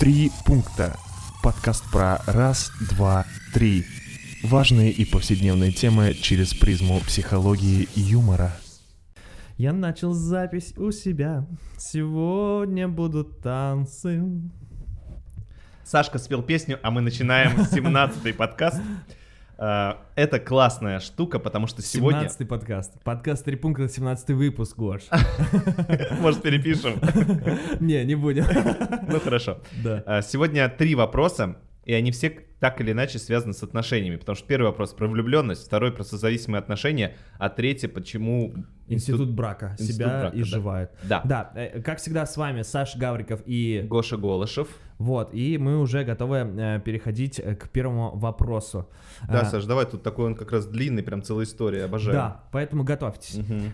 Три пункта. Подкаст про раз, два, три. Важные и повседневные темы через призму психологии и юмора. Я начал запись у себя. Сегодня будут танцы. Сашка спел песню, а мы начинаем 17-й подкаст. А, Это классная штука, потому что сегодня... 17 подкаст. Подкаст «Три пункта», 17 выпуск, Гош. Может, перепишем? Не, не будем. Ну, хорошо. А, Сегодня три вопроса, и они все так или иначе связаны с отношениями. Потому что первый вопрос про влюбленность, второй про созависимые отношения, а третий почему... Институт брака Институт себя брака, да. изживает. Да. Да, э, как всегда, с вами Саша Гавриков и... Гоша Голышев. Вот, и мы уже готовы э, переходить э, к первому вопросу. Да, А, Саш, давай, тут такой он как раз длинный, прям целая история, обожаю. Да, поэтому готовьтесь. Мгм.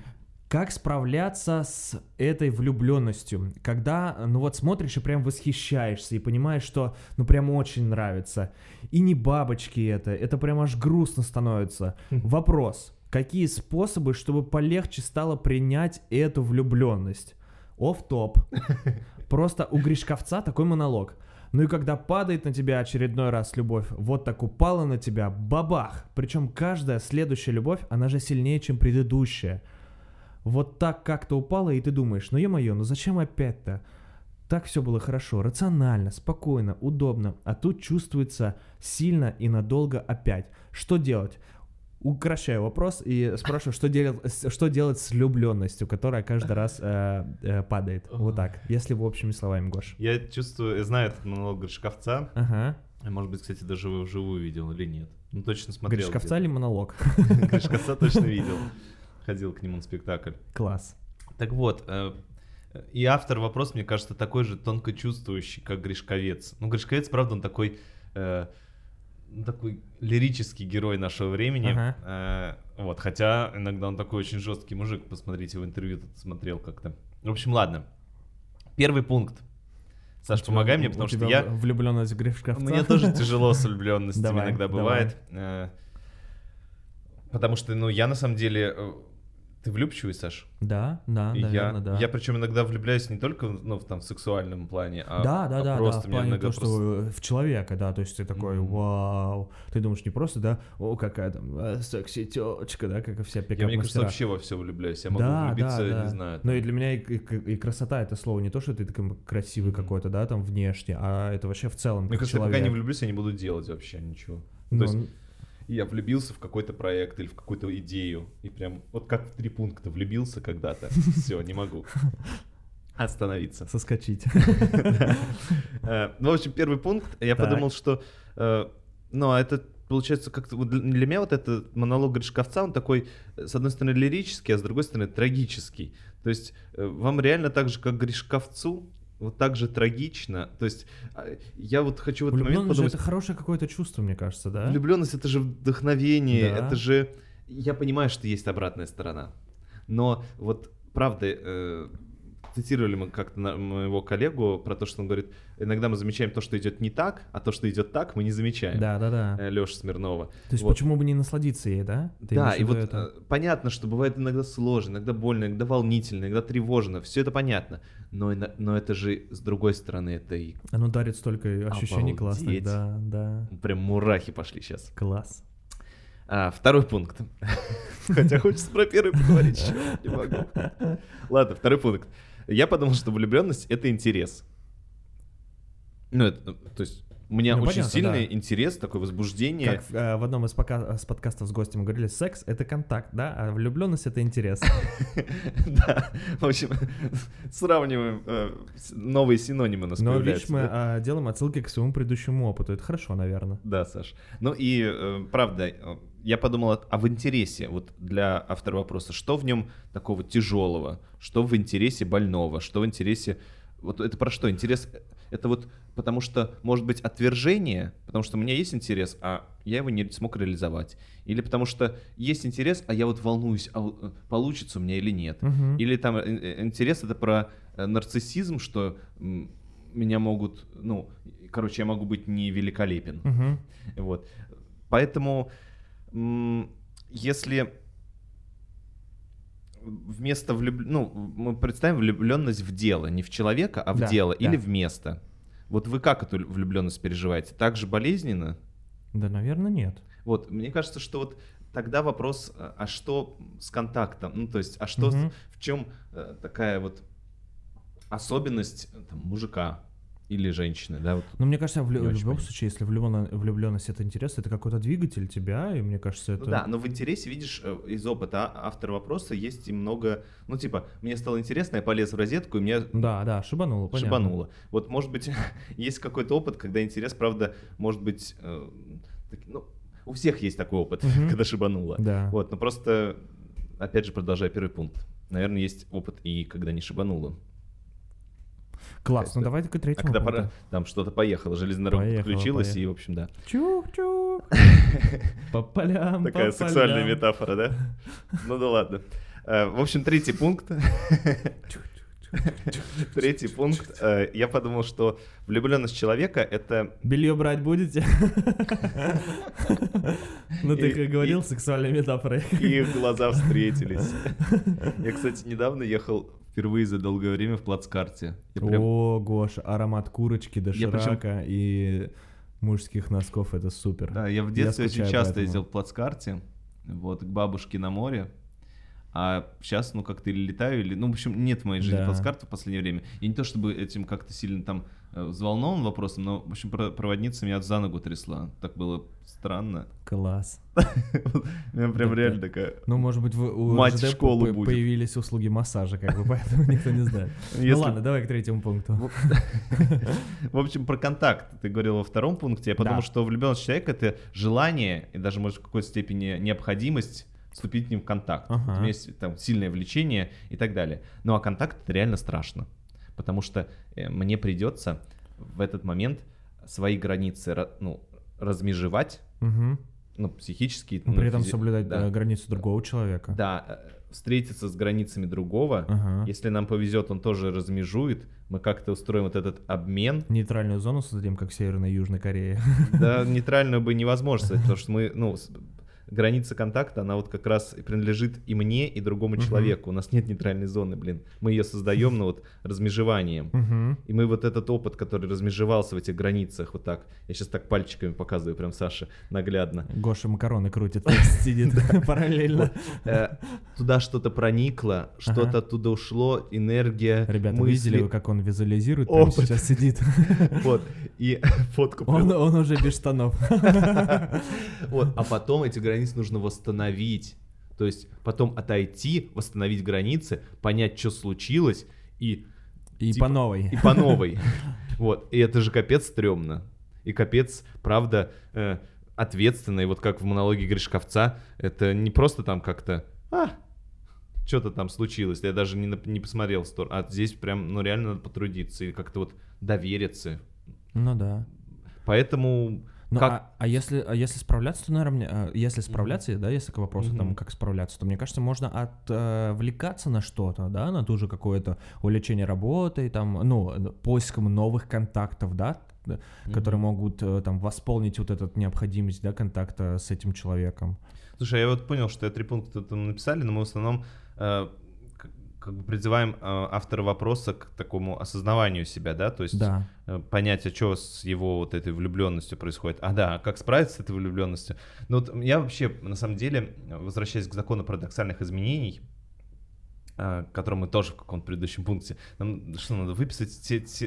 Как справляться с этой влюбленностью, когда, ну вот смотришь и прям восхищаешься и понимаешь, что, ну прям очень нравится. И не бабочки это, это прям аж грустно становится. Вопрос, какие способы, чтобы полегче стало принять эту влюбленность? Оф-топ. Просто у Гришковца такой монолог. Ну и когда падает на тебя очередной раз любовь, вот так упала на тебя, бабах! Причем каждая следующая любовь, она же сильнее, чем предыдущая. Вот так как-то упала, и ты думаешь, ну е-мое, ну зачем опять-то? Так все было хорошо, рационально, спокойно, удобно, а тут чувствуется сильно и надолго опять. Что делать? Укращаю вопрос и спрашиваю, что делать, что делать с влюбленностью, которая каждый раз э, э, падает. Вот так, если в общими словами, Гош. Я чувствую, я знаю этот монолог Гришковца. Ага. Может быть, кстати, даже вживую видел или нет. Ну, точно смотрел. Гришковца или монолог? Гришковца точно видел. Ходил к нему на спектакль. Класс. Так вот, э, и автор вопрос, мне кажется, такой же тонко чувствующий, как Гришковец. Ну, Гришковец, правда, он такой, э, ну, такой лирический герой нашего времени. Ага. Э, вот, хотя иногда он такой очень жесткий мужик. Посмотрите, в интервью тут смотрел как-то. В общем, ладно. Первый пункт. Саш, помогай мне, потому что тебя я... влюбленность в Гришковца? Мне тоже тяжело с влюбленностью иногда бывает. Э, Потому что, ну, я на самом деле... Ты влюбчивый, Саш? Да, да, И наверное, я, да. я причем иногда влюбляюсь не только ну, в, там, в сексуальном плане, а, да, да, а да, да, просто в мне плане иногда того, что просто- в человека, да, то есть ты такой, Мгм. вау, ты думаешь не просто, да, о, какая там э, секси-тёчка, да, как и все Я, мне кажется, вообще во все влюбляюсь. Я могу Да, влюбиться, да, да. не знаю. Но там, и для меня и, и- и красота это слово не то, что ты такой красивый Мгм. какой-то, да, там внешне, а это вообще в целом Мне кажется, человек. пока не влюблюсь, я не буду делать вообще ничего. Ну, То есть я влюбился в какой-то проект или в какую-то идею, и прям вот как в три пункта влюбился когда-то, все, не могу остановиться. соскочить. Э, Ну, в общем, первый пункт, я подумал, что, э, ну, а это получается как-то, для меня вот этот монолог Гришковца, он такой, с одной стороны, лирический, а с другой стороны, трагический. То есть э, вам реально так же, как Гришковцу, вот так же трагично. То есть а, я вот хочу в этот момент подумать, это хорошее какое-то чувство, мне кажется, да? влюбленность это же вдохновение, Да. это же... Я понимаю, что есть обратная сторона, но вот правда, э, цитировали мы как-то моего коллегу про то, что он говорит, иногда мы замечаем то, что идет не так, а то, что идет так, мы не замечаем. Да, да, да. Леша Смирнова. То есть вот. почему бы не насладиться ей, да? Ты Да, и вот это? э, понятно, что бывает иногда сложно, иногда больно, иногда волнительно, иногда тревожно, все это понятно, но, но это же с другой стороны, это и Оно дарит столько ощущений классных, Обалдеть. да, да. прям мурахи пошли сейчас. Класс. А, второй пункт. Хотя хочется про первый поговорить не могу. Ладно, второй пункт. Я подумал, что влюбленность — это интерес. Ну, это, то есть у меня Ну, очень понятно, сильный да. интерес, такое возбуждение. Как э, в одном из, пока- с подкастов с гостем говорили, секс — это контакт, да, а влюбленность — это интерес. Да, в общем, сравниваем э, новые синонимы нас Но появляются, видишь, мы а, делаем отсылки к своему предыдущему опыту. Это хорошо, наверное. Да, Саш. Ну и э, правда, я подумал, а- а в интересе, вот для автора вопроса, что в нем такого тяжелого, что в интересе больного, что в интересе... Вот это про что? Интерес это вот потому что, может быть, отвержение, потому что у меня есть интерес, а я его не смог реализовать. Или потому что есть интерес, а я вот волнуюсь, а э, получится у меня или нет. Мгм. Или там э, э, интерес это про нарциссизм, что меня могут, ну, короче, я могу быть не великолепен. Мгм. Вот. Поэтому, если вместо влюб... ну, мы представим влюбленность в дело, не в человека, а в Да, дело, да. или в место. Вот вы как эту влюбленность переживаете? Так же болезненно? Да, наверное, нет. Вот, мне кажется, что вот тогда вопрос, а а что с контактом? Ну, то есть, а что, Мгм. в чем э, такая вот особенность э, там, мужика или женщины, да? Вот. Но мне кажется, в, лю- в любом понятно. случае, если влюблен- влюбленность это интересно, это какой-то двигатель тебя, и мне кажется, это... Ну да, но в интересе, видишь, э, из опыта а- автора вопроса есть и много, ну типа, мне стало интересно, я полез в розетку, и меня Да, да, шибануло, понятно. шибануло. Вот, может быть, есть какой-то опыт, когда интерес, правда, может быть, э, так- ну, у всех есть такой опыт, когда шибануло. Да. Вот, но просто, опять же, продолжая первый пункт. Наверное, есть опыт и когда не шибануло. Класс, ну давай к А третьему когда пора, там что-то поехало, железная дорога Поехало, подключилась, поехало. и, в общем, да. Чух-чух. По полям, Такая по сексуальная полям. метафора, да? Ну да ладно. Э, В общем, третий пункт. Третий пункт. Э, Я подумал, что влюбленность человека — это... Белье брать будете? Ну ты как говорил, метафорой. И их глаза встретились. Я, кстати, недавно ехал впервые за долгое время в плацкарте. Я прям- О, Гоша, аромат курочки, Я причем- доширака и мужских носков, это супер. Да, я в детстве очень скучаю по часто ездил в плацкарте, вот, к бабушке на море. А сейчас, ну, как-то или летаю, или... Ну, в общем, нет в моей жизни Да. плацкарта в последнее время. И не то, чтобы этим как-то сильно там взволнован вопросом, но, в общем, про- проводница меня за ногу трясла. Так было странно. Класс. Меня прям реально такая... Ну, может быть, у Мать будет. появились услуги массажа, как бы, поэтому никто не знает. Ну ладно, давай к третьему пункту. В общем, про контакт ты говорил во втором пункте. Я подумал, что влюбленность человека — это желание и даже, может, в какой-то степени необходимость вступить с ним в контакт. Ага. У меня есть там сильное влечение и так далее. Ну а контакт это реально страшно, потому что э, мне придется в этот момент свои границы ра- ну, размежевать, Мгм. ну, психически. Но ну, При этом физи- соблюдать да. э, границу другого человека. Да, э, встретиться с границами другого. Ага. Если нам повезет, он тоже размежует. Мы как-то устроим вот этот обмен. Нейтральную зону создадим, как в Северной и Южной Корее. Да, нейтральную бы невозможно сказать, потому что мы, ну, граница контакта, она вот как раз принадлежит и мне, и другому Мгм. человеку. У нас нет нейтральной зоны, блин. Мы ее создаем, ну вот, размежеванием. Мгм. И мы вот этот опыт, который размежевался в этих границах, вот так, я сейчас так пальчиками показываю, прям Саша, наглядно. Гоша макароны крутит, сидит параллельно. Э, Туда что-то проникло, что-то оттуда ушло, энергия, Ребята, видели, как он визуализирует? Прямо сейчас сидит. Вот, и фотку он уже без штанов. Вот, а потом эти границы нужно восстановить. То есть потом отойти, восстановить границы, понять, что случилось, и, И Типа- по новой. и по новой. Вот, и это же капец стрёмно. И капец, правда, э, ответственно. И вот как в монологе Гришковца, это не просто там как-то, а, что-то там случилось, я даже не, не посмотрел в сторону. А здесь прям, ну реально надо потрудиться и как-то вот довериться. Ну да. Поэтому Ну, как... а, а если, а если справляться, то, наверное, а, если справляться, да, если к вопросу Мгм. там, как справляться, то мне кажется, можно отвлекаться на что-то, да, на ту же какое-то увлечение работой, там, ну, поиском новых контактов, да, т- которые могут э, там восполнить вот эту необходимость, да, контакта с этим человеком. Слушай, я вот понял, что я три пункта там написали, но мы в основном э, как бы призываем э, автора вопроса к такому осознаванию себя, да, то есть Да. э, понять, а что с его вот этой влюбленностью происходит. А да, а как справиться с этой влюбленностью? Ну вот я вообще, на самом деле, возвращаясь к закону парадоксальных изменений, э, к которому мы тоже в каком-то предыдущем пункте, нам что, надо выписать все, все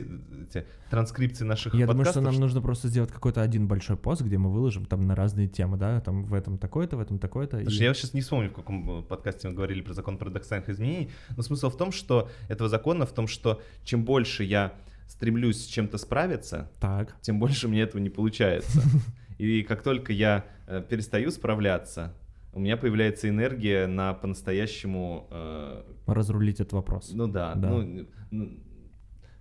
эти транскрипции наших Я думаю, что подкастов, нам нужно просто сделать какой-то один большой пост, где мы выложим там на разные темы, да, там в этом такое-то, в этом такое-то. Потому и- что я сейчас не вспомню, в каком э, подкасте мы говорили про закон парадоксальных изменений, но смысл в том, что этого закона в том, что чем больше я стремлюсь с чем-то справиться, Так. тем больше мне этого не получается. И как только я э, перестаю справляться, у меня появляется энергия на по-настоящему, э, Разрулить этот вопрос. ну да, Да. ну,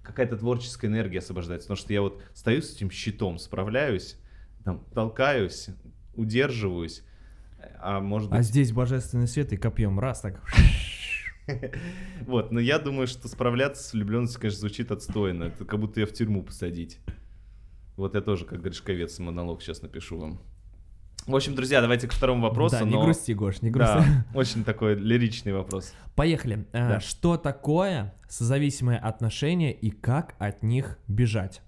какая-то творческая энергия освобождается. Потому что я вот стою с этим щитом, справляюсь, там, толкаюсь, удерживаюсь, а может быть... А здесь божественный свет и копьем раз так. Вот, но я думаю, что справляться с влюбленностью, конечно, звучит отстойно. Это как будто ее в тюрьму посадить. Вот я тоже, как Гришковец, монолог сейчас напишу вам. В общем, друзья, давайте к второму вопросу. да, не но- грусти, Гош, не грусти. Да, очень такой лиричный вопрос. Поехали. Э, Да. Что такое созависимые отношения и как от них бежать?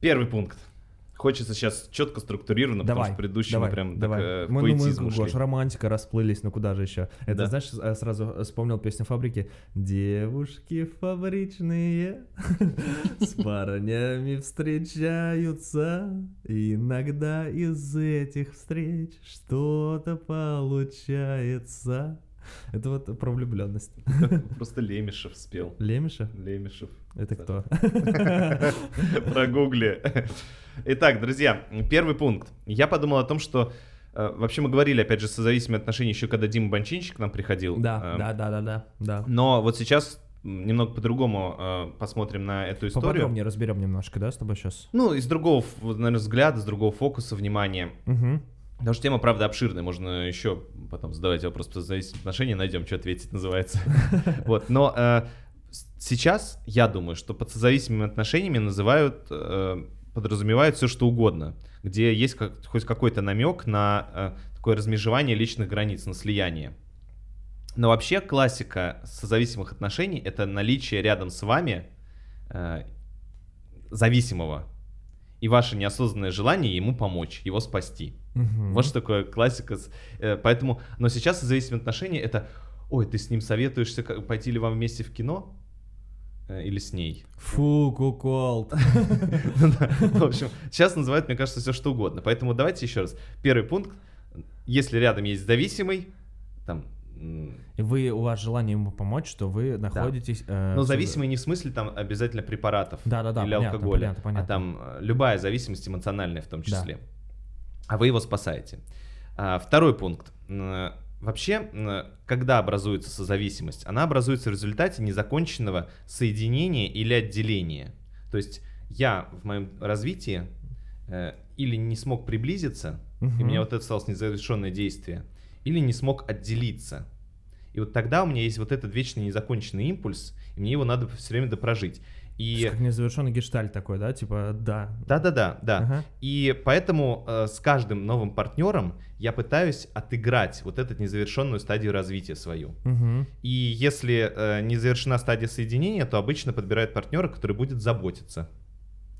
Первый пункт. Хочется сейчас четко структурированно, потому Давай, что предыдущий давай, прям давай. так э, мы, ну, мы. Гош, романтика расплылись, ну куда же еще? Это, Да. знаешь, э, сразу вспомнил песню «Фабрики». Девушки фабричные с парнями встречаются. Иногда из этих встреч что-то получается. Это вот про влюбленность. Просто Лемешев спел. Лемеша? Лемешев. Это кто? Прогугли. Итак, друзья, первый пункт. Я подумал о том, что э, вообще мы говорили, опять же, созависимые отношения еще когда Дима Бончинчик к нам приходил. Да, Э, да, да, да, да, да. Но вот сейчас немного по-другому э, посмотрим на эту историю. Поподробнее разберем немножко, да, с тобой сейчас? Ну, из другого, наверное, взгляда, с другого фокуса, внимания. Угу. Потому что тема, правда, обширная. Можно еще потом задавать вопрос по зависимым отношениям, найдем, что ответить называется. Вот, но э, сейчас я думаю, что под созависимыми отношениями называют, э, подразумевают все что угодно, где есть хоть какой-то намек на э, такое размежевание личных границ, на слияние. Но вообще классика созависимых отношений — это наличие рядом с вами зависимого и ваше неосознанное желание ему помочь, его спасти. Вот что такое классика. э, Поэтому, но сейчас зависимые отношения это, ой, ты с ним советуешься, пойти ли вам вместе в кино Э, или с ней. Фу, куколд. Ну В общем, сейчас называют, мне кажется, все что угодно. Поэтому давайте еще раз. Первый пункт. Если рядом есть зависимый, там, вы, у вас желание ему помочь, что вы находитесь... э, но в- зависимый не в смысле там обязательно препаратов Да-да-да, или понятно, алкоголя, понятно, понятно. а там э, любая зависимость эмоциональная в том Да. числе. А вы его спасаете. А, второй пункт. Вообще, когда образуется созависимость, она образуется в результате незаконченного соединения или отделения. То есть я в моем развитии э, или не смог приблизиться, и у меня вот это осталось незавершенное действие, или не смог отделиться. И вот тогда у меня есть вот этот вечный незаконченный импульс, и мне его надо все время допрожить. И Как незавершенный гештальт такой, да? Типа, да. да-да-да, да. Ага. И поэтому э, с каждым новым партнером я пытаюсь отыграть вот эту незавершенную стадию развития свою. Мгм. И если э, не завершена стадия соединения, то обычно подбирают партнера, который будет заботиться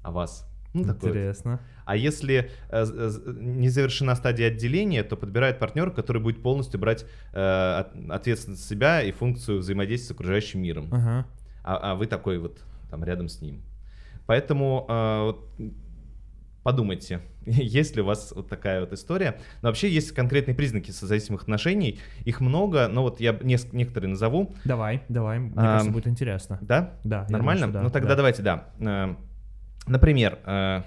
о вас. Ну. Интересно. А если э, з- не завершена стадия отделения, то подбирает партнера, который будет полностью брать э, от- ответственность себя и функцию взаимодействия с окружающим миром. Ага. А, а вы такой вот там рядом с ним. Поэтому э, вот, подумайте, есть ли у вас вот такая вот история. Но вообще есть конкретные признаки созависимых отношений. Их много, но вот я неск- некоторые назову. Давай, давай. Мне Ам, кажется, будет интересно. Да? Да. Нормально? думаю, да, ну тогда да. давайте, да. Э, Например, э,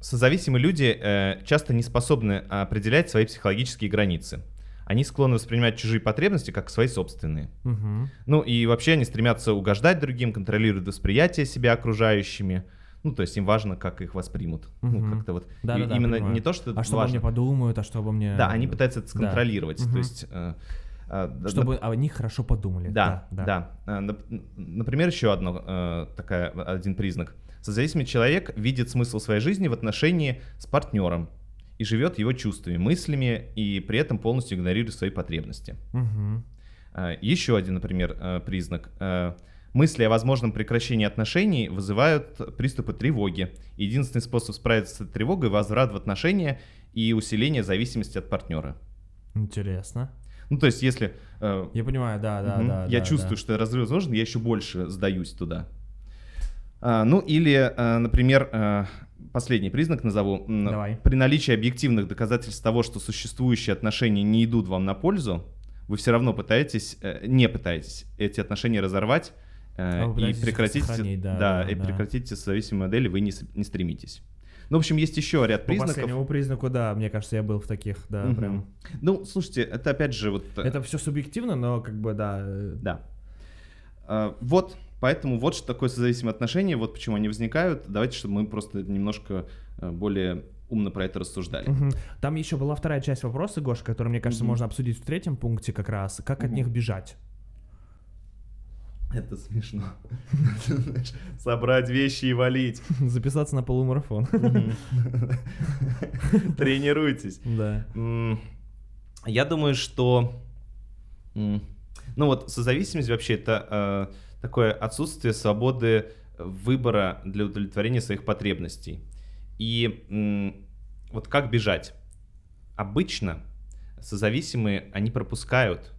созависимые люди э, часто не способны определять свои психологические границы. Они склонны воспринимать чужие потребности как свои собственные. Мгм. Ну и вообще они стремятся угождать другим, контролируют восприятие себя окружающими. Ну, то есть им важно, как их воспримут. Ну, Мгм. как-то вот. Да, И да, да, именно понимаю. не то, что А что обо важно. мне подумают, а что обо мне... Да, они пытаются это Да. сконтролировать. Мгм. То есть. э, э, да, Чтобы о них хорошо подумали. да, да. Э, нап- Например, еще одно, э, такая, один признак. Созависимый человек видит смысл своей жизни в отношении с партнером и живет его чувствами, мыслями и при этом полностью игнорирует свои потребности. Мгм. А, Еще один, например, э, признак. Э, Мысли о возможном прекращении отношений вызывают приступы тревоги. Единственный способ справиться с этой тревогой – возврат в отношения и усиление зависимости от партнера. Интересно. Ну, то есть, если э, Я понимаю, да, да, Мгм. да. Я да, чувствую, да. что разрыв возможен, я еще больше сдаюсь туда. А, ну или, э, например, э, последний признак назову. Давай. При наличии объективных доказательств того, что существующие отношения не идут вам на пользу, вы все равно пытаетесь, э, не пытаетесь эти отношения разорвать э, А и прекратить, сохранить, да, да, и да. прекратить зависимые модели вы не, не стремитесь. Ну, в общем, есть еще ряд По признаков. последнему признаку, да, мне кажется, я был в таких, да, Мгм. прям. Ну, слушайте, это опять же вот. э, Это все субъективно, но как бы, да. Да. А, Вот, поэтому вот что такое созависимые отношения, вот почему они возникают. Давайте, чтобы мы просто немножко э, более умно про это рассуждали. Мгм. Там еще была вторая часть вопроса, Гоша, которую, мне кажется, Мгм. можно обсудить в третьем пункте как раз. Как от Мгм. них бежать? Это смешно. Собрать вещи и валить. Записаться на полумарафон. Тренируйтесь. Да. Я думаю, что... Ну вот, созависимость вообще это э, такое отсутствие свободы выбора для удовлетворения своих потребностей. И вот как бежать? Обычно созависимые, они пропускают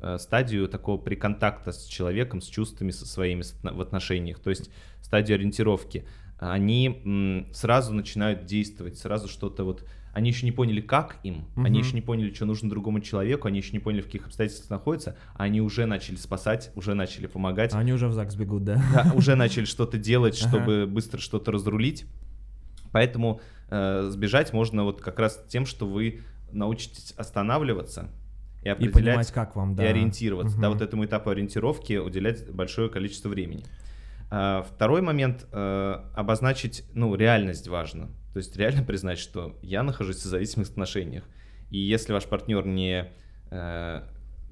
э, стадию такого приконтакта с человеком, с чувствами со своими в отношениях, то есть стадию ориентировки. Они сразу начинают действовать, сразу что-то вот... Они еще не поняли, как им, они Мгм. еще не поняли, что нужно другому человеку, они еще не поняли, в каких обстоятельствах находятся, а они уже начали спасать, уже начали помогать. Они уже в ЗАГС бегут, да? Да, уже начали что-то делать, чтобы быстро что-то разрулить. Поэтому э, сбежать можно вот как раз тем, что вы научитесь останавливаться и И определять понимать, как вам, да. и ориентироваться. Да, Мгм. вот этому этапу ориентировки уделять большое количество времени. А, Второй момент э, обозначить, ну, реальность важно. То есть реально признать, что я нахожусь в зависимых отношениях. И если ваш партнер не э,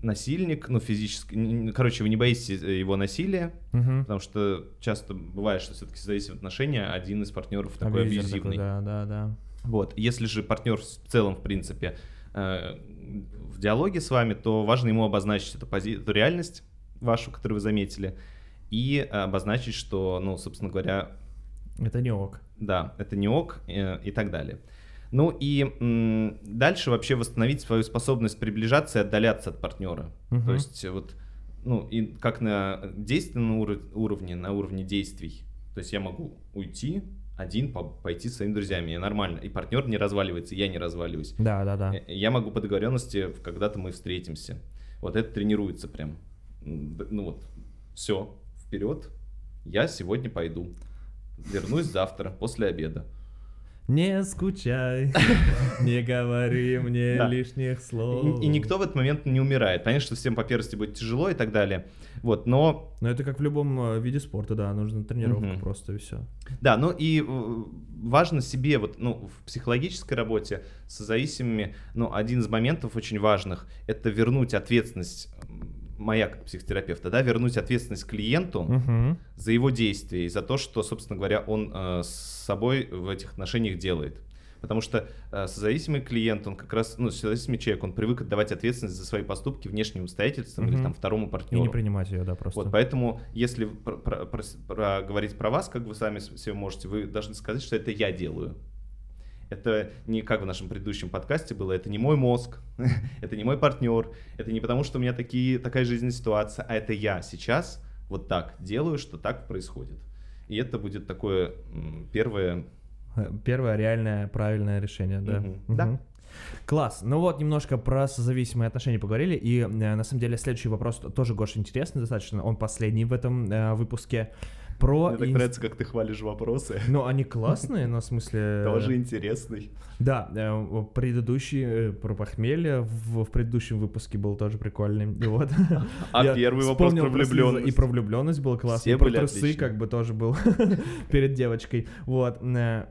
насильник, ну, физически, короче, вы не боитесь э, его насилия, Мгм. потому что часто бывает, что все-таки зависимые отношения, один из партнеров такой Абьюзер абьюзивный. такой, да, да, да. Вот. Если же партнер в целом, в принципе, э, в диалоге с вами, то важно ему обозначить эту, пози- эту реальность вашу, которую вы заметили, и обозначить, что, ну, собственно говоря, Это не ок. да, это не ок э, и так далее. Ну и м, дальше вообще восстановить свою способность приближаться и отдаляться от партнера. Мгм. То есть вот, ну и как на действенном уро- уровне, на уровне действий. То есть я могу уйти один, по- пойти с своими друзьями, и нормально. И партнер не разваливается, и я не разваливаюсь. Да, да, да. Э, Я могу по договоренности, когда-то мы встретимся. Вот это тренируется прям. Ну вот, все, вперед. Я сегодня пойду. Вернусь завтра, после обеда. Не скучай, не говори мне Да. лишних слов. И, и никто в этот момент не умирает. Понятно, что всем по первости будет тяжело и так далее. Вот, но Но это как в любом э, виде спорта, да, нужна тренировка Мгм. просто и все. Да, ну и э, важно себе вот, ну, в психологической работе с зависимыми, ну, один из моментов очень важных, это вернуть ответственность, моя как психотерапевта, да, вернуть ответственность клиенту Угу. за его действия и за то, что, собственно говоря, он э, с собой в этих отношениях делает. Потому что э, созависимый клиент, он как раз, ну, созависимый человек, он привык отдавать ответственность за свои поступки внешним обстоятельствам или Мгм. там второму И партнеру. не принимать ее, да, просто. Вот, поэтому, если про, про- про- про- говорить про вас, как вы сами себе можете, вы должны сказать, что это я делаю. Это не как в нашем предыдущем подкасте было, это не мой мозг, это не мой партнер, это не потому, что у меня такие, такая жизненная ситуация, а это я сейчас вот так делаю, что так происходит. И это будет такое первое... Э, Первое реальное правильное решение, да. Да. Класс. Ну вот, немножко про созависимые отношения поговорили. И э, на самом деле следующий вопрос тоже, Гоша, интересный достаточно. Он последний в этом э, выпуске. Про... Мне так нравится, как ты хвалишь вопросы. Ну, они классные, но в смысле... Тоже интересный. Да, э, предыдущий э, про похмелье в, в предыдущем выпуске был тоже прикольный. Вот. А Я первый вопрос про влюбленность. И про влюбленность был классный. Все и про трусы отличные. как бы тоже был перед девочкой. Вот. э,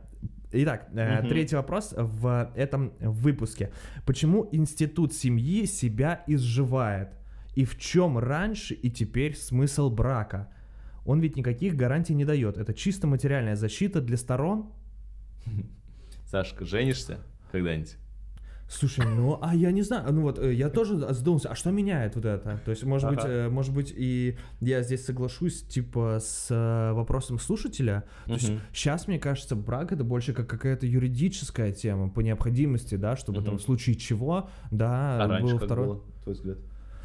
Итак, Мгм. третий вопрос в этом выпуске. Почему институт семьи себя изживает? И в чем раньше и теперь смысл брака? Он ведь никаких гарантий не дает. Это чисто материальная защита для сторон. Сашка, женишься когда-нибудь? Слушай, ну, а я не знаю, ну вот, э, я тоже задумался, а что меняет вот это? То есть, может быть, Ага. э, может быть, и я здесь соглашусь, типа, с э, вопросом слушателя. То есть, сейчас, мне кажется, брак это больше как какая-то юридическая тема по необходимости, да, чтобы там Мгм. в случае чего, да, А был второй. было, твой взгляд?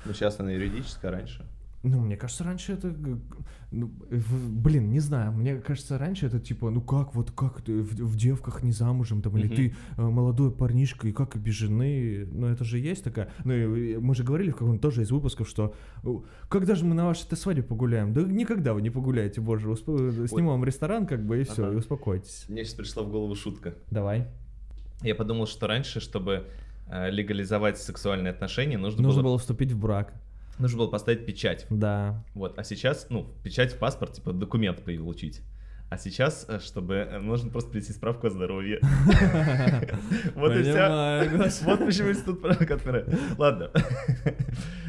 Ну, сейчас она юридическая, а раньше. Ну, мне кажется, раньше это, ну, блин, не знаю, мне кажется, раньше это типа, ну как, вот как ты в, в девках не замужем, там, или ты э, молодой парнишка, и как и без жены, ну это же есть такая, ну и мы же говорили в каком-то тоже из выпусков, что э, когда же мы на вашей-то свадьбе погуляем? Да никогда вы не погуляете, боже, усп- снимем вам ресторан, как бы, и все, Ага. и успокойтесь. Мне сейчас пришла в голову шутка. Давай. Я подумал, что раньше, чтобы э, легализовать сексуальные отношения, нужно, Нужно было, было вступить в брак, нужно было поставить печать. да. Вот. А сейчас, ну, печать в паспорт, типа документ получить. А сейчас, э, чтобы э, нужно просто прийти справку о здоровье. Вот и вся. Вот почему институт права. Ладно.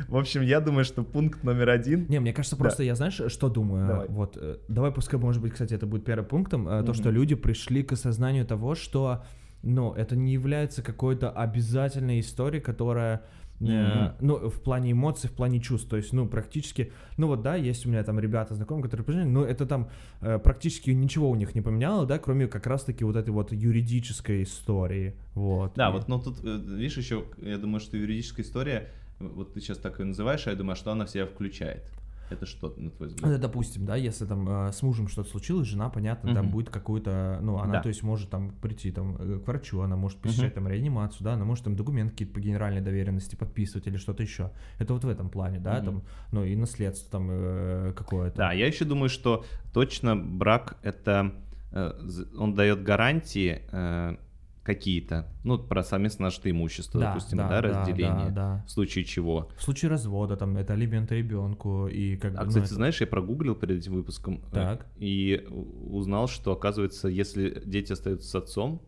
В общем, я думаю, что пункт номер один. Не, мне кажется, просто я, знаешь, что думаю? Вот, э, давай пускай, может быть, кстати, это будет первым пунктом, э, то, что люди пришли к осознанию того, что, ну, это не является какой-то обязательной историей, которая Мгм. Ну, в плане эмоций, в плане чувств. То есть, ну, практически... Ну, вот, да, есть у меня там ребята, знакомые, которые поженились, но это там э, практически ничего у них не поменяло, да, кроме как раз-таки вот этой вот юридической истории. Вот. Да, И- вот, но тут, э, видишь, еще, я думаю, что юридическая история, вот ты сейчас так ее называешь, а я думаю, что она в себя включает? Это что, на твой взгляд? Ну, допустим, да, если там э, с мужем что-то случилось, жена, понятно, там Мгм. будет какую-то, ну, она, Да. то есть, может там прийти там э, к врачу, она может посещать там реанимацию, да, она может там документы какие-то по генеральной доверенности подписывать или что-то еще. Это вот в этом плане, да, Мгм. там, ну, и наследство там э, какое-то. Да, я еще думаю, что точно брак это э, он дает гарантии э, какие-то, ну про совместно нажитое имущество, Да, допустим, да, да, разделение, да, да. в случае чего. В случае развода там это алименты ребенку и как бы. А, ну, кстати, это- знаешь, я прогуглил перед этим выпуском э, Так. и узнал, что оказывается, если дети остаются с отцом,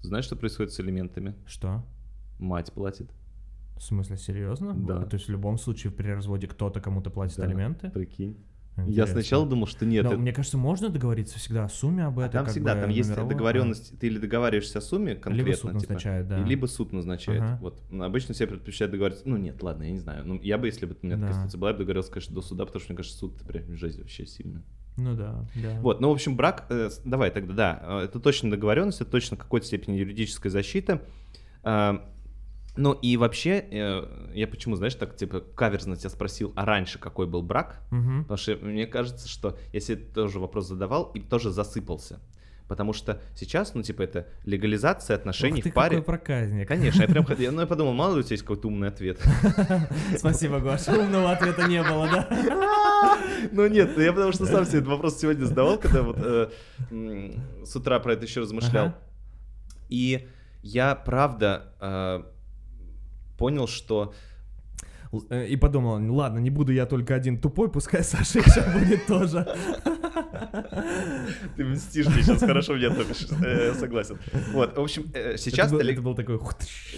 знаешь, что происходит с элементами? Что? Мать платит. В смысле, серьезно? Да. То есть в любом случае при разводе кто-то кому-то платит Да, алименты? Прикинь. Я Интересно. сначала думал, что нет. Но это- мне кажется, можно договориться всегда о сумме об А этом. там как всегда, бы там есть договоренность, ты или договариваешься о сумме конкретно, Либо суд типа, назначает, да. либо суд назначает. Ага. Вот. Но обычно все предпочитают договориться. Ну нет, ладно, я не знаю. Ну, я бы, если бы у меня Да. такая ситуация была, я бы договорился, конечно, до суда, потому что, мне кажется, суд прям жесть вообще сильно. Ну да, да. Вот, ну, в общем, брак, э, давай тогда, да, э, это точно договоренность, это точно какой-то степени юридическая защита. Э, Ну и вообще, э, я почему, знаешь, так типа каверзно тебя спросил, а раньше какой был брак? Мгм. Потому что мне кажется, что я себе тоже вопрос задавал и тоже засыпался. Потому что сейчас, ну, типа, это легализация отношений Ух ты, в паре. какой проказник. Конечно, я прям хот- я- ну, я подумал, мало ли у тебя есть какой-то умный ответ. Спасибо, Гоша. Умного ответа не было, да? Ну нет, я потому что сам себе этот вопрос сегодня задавал, когда вот э, с утра про это еще размышлял. И я правда э, понял, что э, И подумал, ладно, не буду я только один тупой, пускай Саша еще будет тоже. ты мстишь мне сейчас хорошо меня топишь. Э, согласен. Вот, в общем, э, сейчас это, был, такой...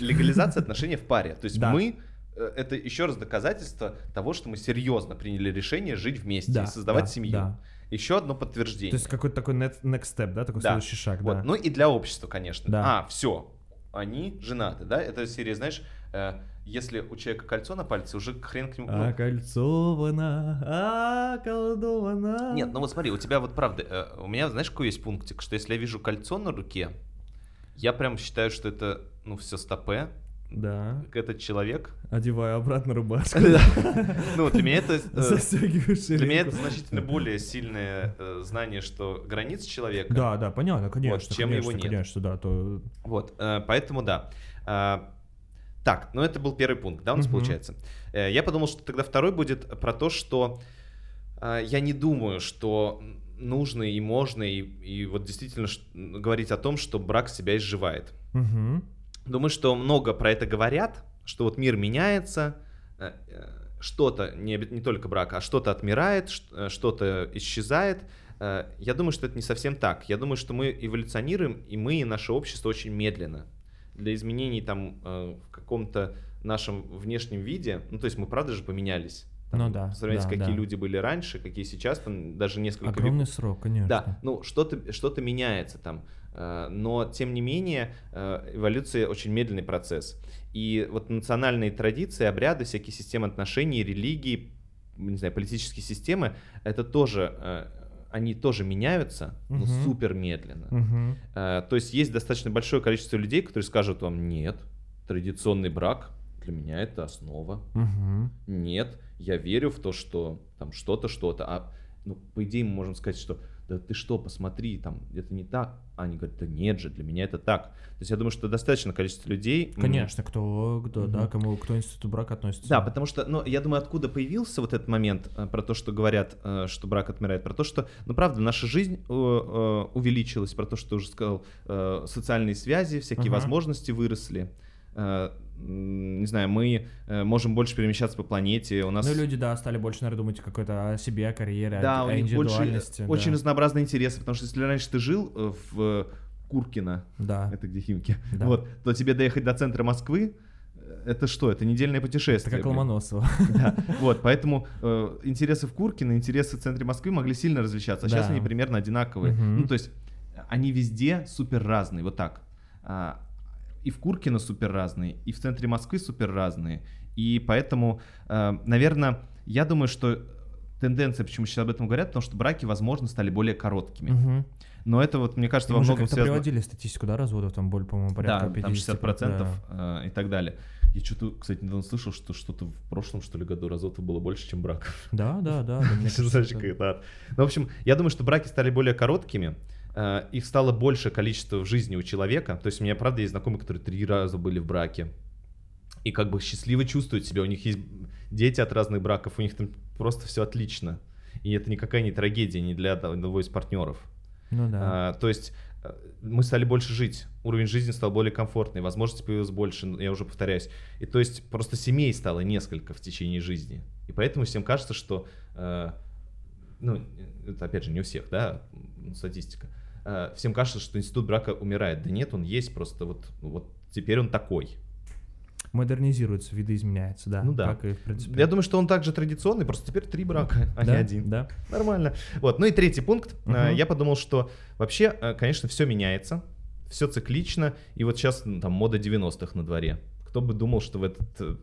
легализация отношений в паре. То есть Да. мы это еще раз доказательство того, что мы серьезно приняли решение жить вместе Да, и создавать да, семью. да. Еще одно подтверждение. То есть какой-то такой next step, да, такой Да. следующий шаг, Вот. да. Ну и для общества, конечно. Да. А, все. Они женаты, да? Это серия, знаешь, если у человека кольцо на пальце, уже хрен к нему. ну, околдована. Нет, ну вот смотри, у тебя вот правда, э, у меня, знаешь, какой есть пунктик, что если я вижу кольцо на руке, я прям считаю, что это, ну, все стопе, Да. этот человек. Одеваю обратно рубашку. Ну, для меня это... э, Для меня это значительно более сильное э, знание, что границ человека. Да, да, понятно, конечно. чем его нет. Конечно, да. Вот, э, поэтому да. Так, ну это был первый пункт, да, у нас Мгм. получается. Э, Я подумал, что тогда второй будет про то, что а, я не думаю, что нужно и можно, и, и вот действительно говорить о том, что брак себя изживает. Мгм. Думаю, что много про это говорят, что вот мир меняется, э, э, что-то, не, не только брак, а что-то отмирает, э, что-то исчезает. Э, Я думаю, что это не совсем так. Я думаю, что мы эволюционируем, и мы, и наше общество очень медленно. Для изменений там э, в каком-то нашем внешнем виде, ну то есть мы правда же поменялись. Там, Ну да, Сравнить, да, какие да. люди были раньше, какие сейчас, там даже несколько веков Огромный срок, конечно. да, ну что-то что меняется там, э, но тем не менее э, эволюция очень медленный процесс. И вот национальные традиции, обряды, всякие системы отношений, религии, не знаю, политические системы, это тоже, они тоже меняются, но Мгм. супер медленно. Мгм. Э, То есть есть достаточно большое количество людей, которые скажут вам, нет, традиционный брак для меня это основа. Мгм. Нет, я верю в то, что там что-то, что-то. А ну, по идее, мы можем сказать, что да ты что, посмотри, там это не так. А они говорят, да нет же, для меня это так. То есть я думаю, что достаточно количество людей. Конечно, кто, кто, да, Мгм. кому, кто институту брака относится. Да, потому что, ну, я думаю, откуда появился вот этот момент э, про то, что говорят, э, что брак отмирает, про то, что, ну, правда, наша жизнь э, увеличилась, про то, что ты уже сказал, социальные связи, всякие Ага. возможности выросли. Не знаю, мы э, можем больше перемещаться по планете, у нас... Ну, люди, да, стали больше, наверное, думать какой-то о себе, о карьере, Да, о, о них больше, индивидуальности. очень да. разнообразные интересы, потому что если раньше ты жил э, в э, Куркино, Да. это где Химки, Да. вот, то тебе доехать до центра Москвы, это что? Это недельное Это путешествие. как блин. Ломоносова. Да, вот, поэтому э, интересы в Куркино, интересы в центре Москвы могли сильно различаться, а сейчас Да. они примерно одинаковые. Мгм. Ну, то есть они везде супер разные, вот так. А, и в Куркино супер разные, и в центре Москвы супер разные. И поэтому, э, наверное, я думаю, что тенденция, почему сейчас об этом говорят, потому что браки, возможно, стали более короткими. Мгм. Но это вот, мне кажется, И во многом связано... приводили статистику, да, разводов, там более, по-моему, порядка Да, там 50%. 60% да. э, и так далее. Я что-то, кстати, недавно слышал, что что-то в прошлом, что ли, году разводов было больше, чем браков. Да, да, да. Знаешь, как это. Ну, в общем, я думаю, что браки стали более короткими, их стало больше количество в жизни у человека. То есть у меня, правда, есть знакомые, которые три раза были в браке. И как бы счастливо чувствуют себя. У них есть дети от разных браков, у них там просто все отлично. И это никакая не трагедия ни для одного из партнеров. Ну да. А, то есть э, мы стали больше жить, уровень жизни стал более комфортный, возможностей появилось больше, я уже повторяюсь. И то есть просто семей стало несколько в течение жизни. И поэтому всем кажется, что, э, ну, это опять же не у всех, да, статистика. Э, всем кажется, что институт брака умирает. Да нет, он есть, просто вот, вот теперь он такой. Модернизируется, видоизменяется, да. Ну да. Как и, в принципе. Я думаю, что он также традиционный, просто теперь три брака, а не Да, один. Да. Нормально. Вот. Ну и третий пункт. Э, Я подумал, что вообще, э, конечно, все меняется, все циклично, и вот сейчас там мода 90-х на дворе. Кто бы думал, что в этот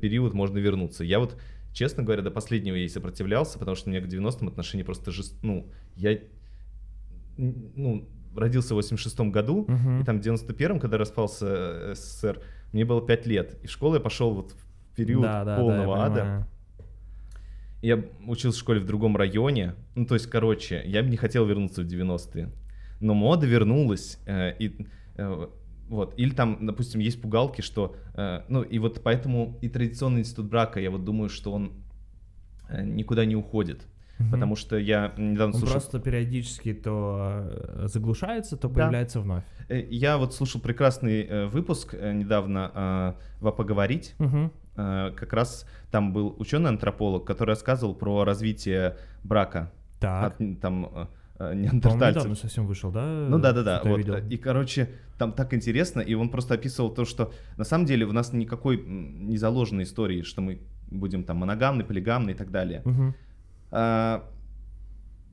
период можно вернуться. Я вот, честно говоря, до последнего ей сопротивлялся, потому что у меня к 90-м отношение просто жест... Ну, я ну, родился в 86-м году, Мгм. и там в 91-м, когда распался э, СССР, мне было 5 лет. И в школу я пошел вот в период Да, да, да, полного я ада. понимаю. Я учился в школе в другом районе. Ну, то есть, короче, я бы не хотел вернуться в 90-е. Но мода вернулась. э, и, э, вот. Или там, допустим, есть пугалки, что... э, ну, и вот поэтому и традиционный институт брака, я вот думаю, что он э, никуда не уходит. Мгм. Потому что я недавно Он слушал... просто периодически то э, заглушается, то Да. появляется вновь. э, Я вот слушал прекрасный э, выпуск недавно «А поговорить». Мгм. Э, как раз там был ученый-антрополог, который рассказывал про развитие брака. Так. от, там неандертальцев. недавно совсем вышел, да? Ну да, да, да. Вот. И, короче, там так интересно, и он просто описывал то, что на самом деле у нас никакой не заложенной истории, что мы будем там моногамны, полигамны и так далее. Мгм. А,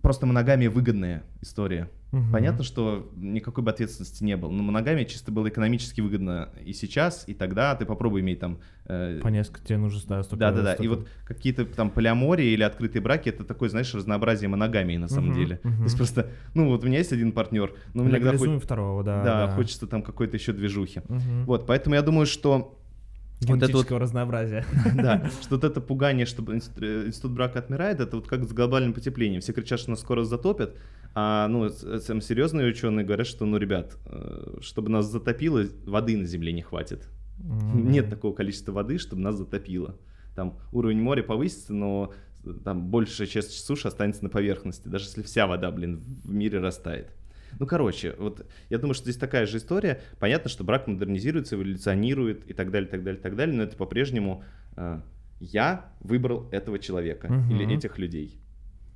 просто моногамия выгодная история. Мгм. Понятно, что никакой бы ответственности не было, но моногамия чисто было экономически выгодно и сейчас, и тогда. Ты попробуй иметь там... э, По несколько, тебе нужно да, столько... да, да, да. И вот какие-то там полиамории или открытые браки это такое, знаешь, разнообразие моногамии на самом Мгм, деле. То мгм. есть просто, ну вот у меня есть один партнер, но иногда хоть- второго, да. да, хочется там какой-то еще движухи. Мгм. Вот, поэтому я думаю, что вот это вот, Генетического разнообразия. да, что вот это пугание, что э, институт брака отмирает, это вот как с глобальным потеплением. Все кричат, что нас скоро затопят, а ну, с- сам серьезные ученые говорят, что, ну, ребят, э, чтобы нас затопило, воды на Земле не хватит. Нет такого количества воды, чтобы нас затопило. Там уровень моря повысится, но э, там большая часть суши останется на поверхности, даже если вся вода, блин, в мире растает. Ну, короче, вот я думаю, что здесь такая же история. Понятно, что брак модернизируется, эволюционирует и так далее, так далее, так далее, но это по-прежнему э, я выбрал этого человека Мгм. или этих людей.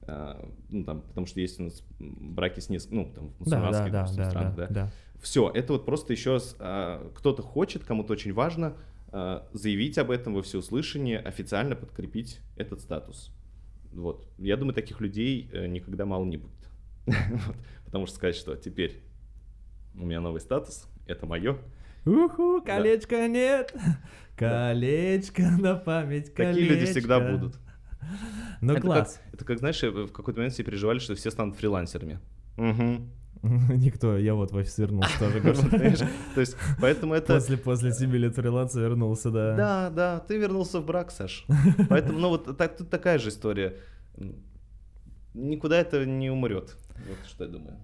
Э, ну, там, потому что есть у нас браки с несколькими, ну, там, в Да, да, мусульманских да, допустим, да, странах, да, да. да. Все, это вот просто еще раз, а, кто-то хочет, кому-то очень важно а, заявить об этом во всеуслышание, официально подкрепить этот статус. Вот. Я думаю, таких людей э, никогда мало не будет. Вот. Потому что сказать, что теперь у меня новый статус, это мое. Уху, колечко нет. Колечко на память, колечко. Такие люди всегда будут. Ну это, класс. Как, это как, знаешь, в какой-то момент все переживали, что все станут фрилансерами. Мгм. Никто, я вот в офис вернулся тоже. То есть, поэтому это... После, после 7 лет фриланса вернулся, да. Да, да, ты вернулся в брак, Саш. Поэтому, ну вот так, тут такая же история. Никуда это не умрет. Вот что я думаю.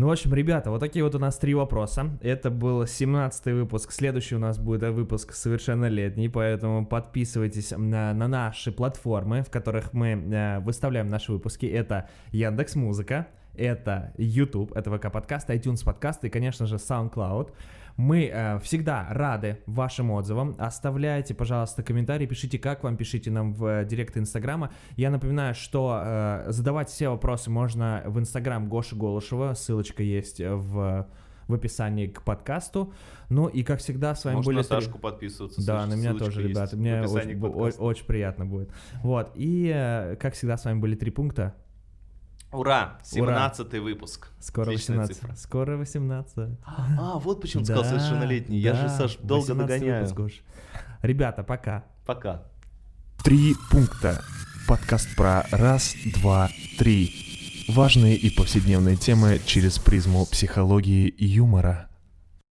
Ну, в общем, ребята, вот такие вот у нас три вопроса. Это был 17-й выпуск. Следующий у нас будет э, выпуск совершеннолетний, поэтому подписывайтесь на, на наши платформы, в которых мы э, выставляем наши выпуски. Это Яндекс Музыка, это YouTube, это ВК подкаст, iTunes подкаст и, конечно же, SoundCloud. Мы э, всегда рады вашим отзывам. Оставляйте, пожалуйста, комментарии, пишите, как вам, пишите нам в э, директ Инстаграма. Я напоминаю, что э, задавать все вопросы можно в Инстаграм Гоши Голышева. Ссылочка есть в, в описании к подкасту. Ну и, как всегда, с вами Можно были... на три- Сашку подписываться. Да, на меня тоже, ребята. Мне очень, очень приятно будет. Вот. И, э, как всегда, с вами были три пункта. Ура! 17 выпуск. Скоро Отличная 18. цифра. Скоро 18. А, вот почему ты сказал Да, совершеннолетний. Я же, Саш, долго 18 догоняю. выпуск, Гош. Ребята, пока. Пока. Три пункта. Подкаст про раз, два, три. Важные и повседневные темы через призму психологии и юмора.